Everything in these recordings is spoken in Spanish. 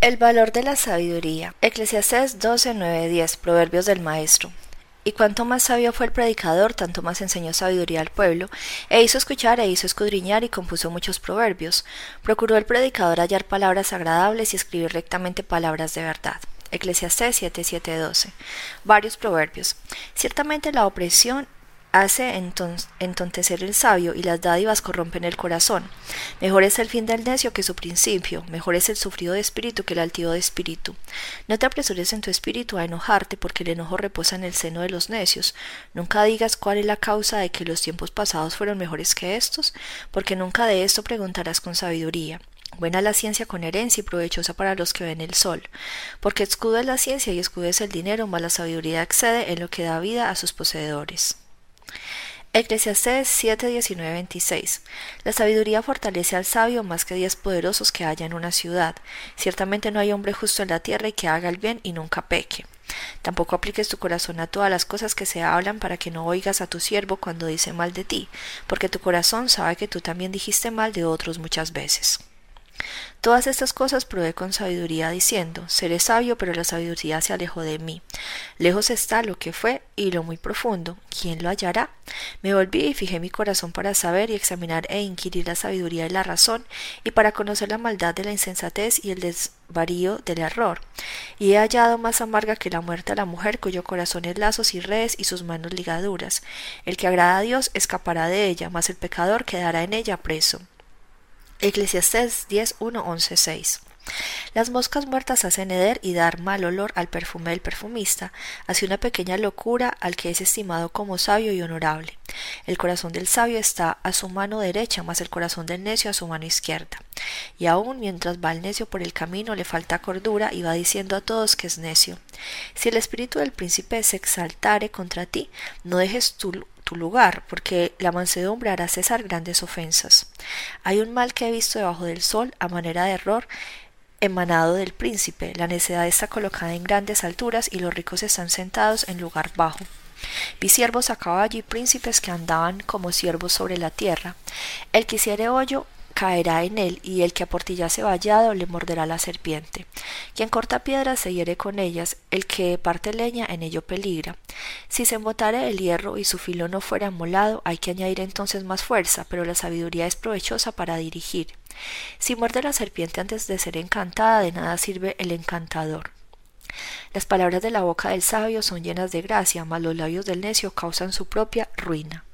El valor de la sabiduría. Eclesiastés 12, 9, 10. Proverbios del Maestro. Y cuanto más sabio fue el predicador, tanto más enseñó sabiduría al pueblo, e hizo escuchar e hizo escudriñar y compuso muchos proverbios. Procuró el predicador hallar palabras agradables y escribir rectamente palabras de verdad. Eclesiastés 7, 7, 12. Varios proverbios. Ciertamente la opresión hace entontecer el sabio y las dádivas corrompen el corazón. Mejor es el fin del necio que su principio, mejor es el sufrido de espíritu que el altivo de espíritu. No te apresures en tu espíritu a enojarte porque el enojo reposa en el seno de los necios. Nunca digas cuál es la causa de que los tiempos pasados fueron mejores que estos, porque nunca de esto preguntarás con sabiduría. Buena la ciencia con herencia y provechosa para los que ven el sol, porque escudo es la ciencia y escudo es el dinero, mas la sabiduría excede en lo que da vida a sus poseedores. Eclesiastés 7, 19, 26. La sabiduría fortalece al sabio más que diez poderosos que haya en una ciudad. Ciertamente no hay hombre justo en la tierra y que haga el bien y nunca peque. Tampoco apliques tu corazón a todas las cosas que se hablan para que no oigas a tu siervo cuando dice mal de ti, porque tu corazón sabe que tú también dijiste mal de otros muchas veces. Todas estas cosas probé con sabiduría diciendo, seré sabio, pero la sabiduría se alejó de mí. Lejos está lo que fue y lo muy profundo. ¿Quién lo hallará? Me volví y fijé mi corazón para saber y examinar e inquirir la sabiduría y la razón, y para conocer la maldad de la insensatez y el desvarío del error. Y he hallado más amarga que la muerte a la mujer cuyo corazón es lazos y redes y sus manos ligaduras. El que agrada a Dios escapará de ella, mas el pecador quedará en ella preso. Eclesiastés 10, 1, 11, 6. Las moscas muertas hacen heder y dar mal olor al perfume del perfumista, hace una pequeña locura al que es estimado como sabio y honorable. El corazón del sabio está a su mano derecha, mas el corazón del necio a su mano izquierda. Y aun mientras va el necio por el camino le falta cordura y va diciendo a todos que es necio. Si el espíritu del príncipe se exaltare contra ti, no dejes tu lugar, porque la mansedumbre hará cesar grandes ofensas. Hay un mal que he visto debajo del sol, a manera de error, emanado del príncipe. La necedad está colocada en grandes alturas y los ricos están sentados en lugar bajo. Vi siervos a caballo y príncipes que andaban como siervos sobre la tierra. El que hiciere hoyo caerá en él, y el que aportillase vallado le morderá la serpiente. Quien corta piedras se hiere con ellas, el que parte leña en ello peligra. Si se embotare el hierro y su filo no fuera molado, hay que añadir entonces más fuerza, pero la sabiduría es provechosa para dirigir. Si muerde la serpiente antes de ser encantada, de nada sirve el encantador. Las palabras de la boca del sabio son llenas de gracia, mas los labios del necio causan su propia ruina.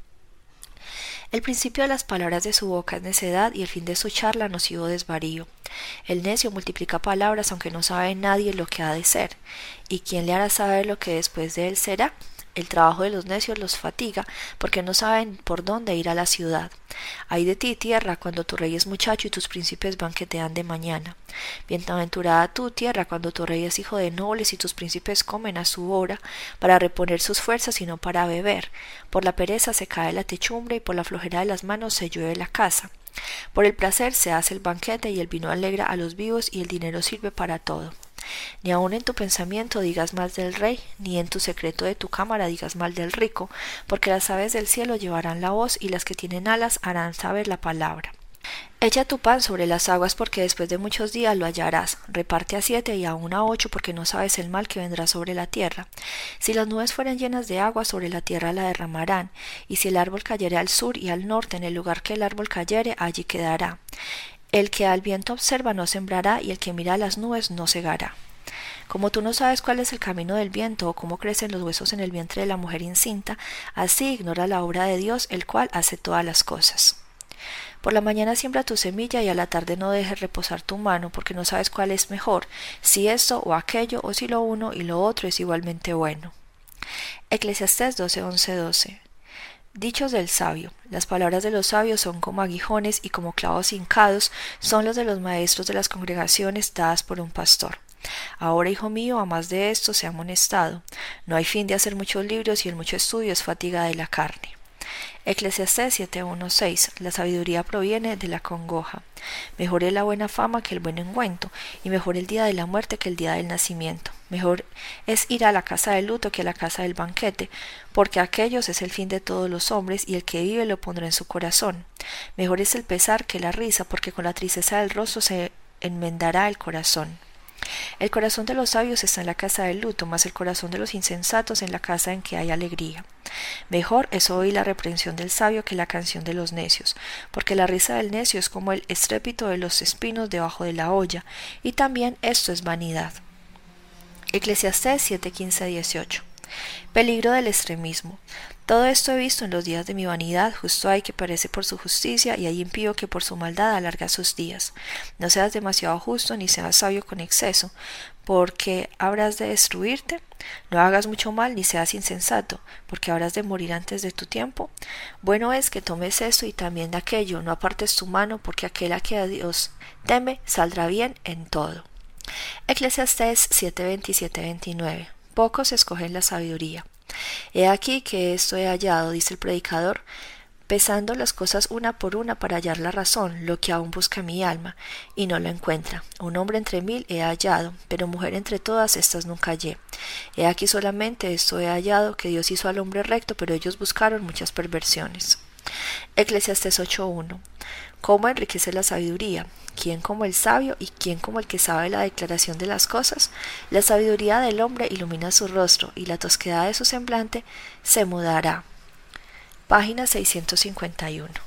El principio de las palabras de su boca es necedad y el fin de su charla nocivo desvarío. El necio multiplica palabras aunque no sabe nadie lo que ha de ser. ¿Y quién le hará saber lo que después de él será? El trabajo de los necios los fatiga, porque no saben por dónde ir a la ciudad. Ay de ti, tierra, cuando tu rey es muchacho y tus príncipes banquetean de mañana. Bienventurada tú, tierra, cuando tu rey es hijo de nobles y tus príncipes comen a su hora, para reponer sus fuerzas y no para beber. Por la pereza se cae la techumbre y por la flojera de las manos se llueve la casa. Por el placer se hace el banquete y el vino alegra a los vivos y el dinero sirve para todo. Ni aun en tu pensamiento digas mal del rey, ni en tu secreto de tu cámara digas mal del rico, porque las aves del cielo llevarán la voz y las que tienen alas harán saber la palabra. Echa tu pan sobre las aguas porque después de muchos días lo hallarás. Reparte a siete y aun a ocho porque no sabes el mal que vendrá sobre la tierra. Si las nubes fueren llenas de agua sobre la tierra la derramarán, y si el árbol cayere al sur y al norte en el lugar que el árbol cayere, allí quedará. El que al viento observa no sembrará y el que mira a las nubes no cegará. Como tú no sabes cuál es el camino del viento o cómo crecen los huesos en el vientre de la mujer incinta, así ignora la obra de Dios, el cual hace todas las cosas. Por la mañana siembra tu semilla y a la tarde no dejes reposar tu mano, porque no sabes cuál es mejor, si esto o aquello, o si lo uno y lo otro es igualmente bueno. Eclesiastés 12, 12. Dichos del sabio. Las palabras de los sabios son como aguijones y como clavos hincados son los de los maestros de las congregaciones dadas por un pastor. Ahora, hijo mío, a más de esto se ha amonestado. No hay fin de hacer muchos libros y el mucho estudio es fatiga de la carne. Eclesiastés 7.1.6 La sabiduría proviene de la congoja. Mejor es la buena fama que el buen engüento, y mejor el día de la muerte que el día del nacimiento. Mejor es ir a la casa del luto que a la casa del banquete, porque aquellos es el fin de todos los hombres, y el que vive lo pondrá en su corazón. Mejor es el pesar que la risa, porque con la tristeza del rostro se enmendará el corazón. El corazón de los sabios está en la casa del luto, mas el corazón de los insensatos en la casa en que hay alegría. Mejor es oír la reprensión del sabio que la canción de los necios, porque la risa del necio es como el estrépito de los espinos debajo de la olla, y también esto es vanidad. Eclesiastés 715 18 Peligro del extremismo. Todo esto he visto en los días de mi vanidad, justo hay que perece por su justicia, y hay impío que por su maldad alarga sus días. No seas demasiado justo, ni seas sabio con exceso, porque habrás de destruirte. No hagas mucho mal, ni seas insensato, porque habrás de morir antes de tu tiempo. Bueno es que tomes esto y también de aquello, no apartes tu mano, porque aquel a que a Dios teme saldrá bien en todo. Eclesiastés 7:27-29 Pocos escogen la sabiduría. He aquí que esto he hallado, dice el predicador, pesando las cosas una por una para hallar la razón, lo que aún busca mi alma, y no lo encuentra. Un hombre entre mil he hallado, pero mujer entre todas estas nunca hallé. He aquí solamente esto he hallado, que Dios hizo al hombre recto, pero ellos buscaron muchas perversiones. Eclesiastes 8.1 ¿Cómo enriquece la sabiduría? ¿Quién como el sabio y quién como el que sabe la declaración de las cosas? La sabiduría del hombre ilumina su rostro y la tosquedad de su semblante se mudará. Página 651.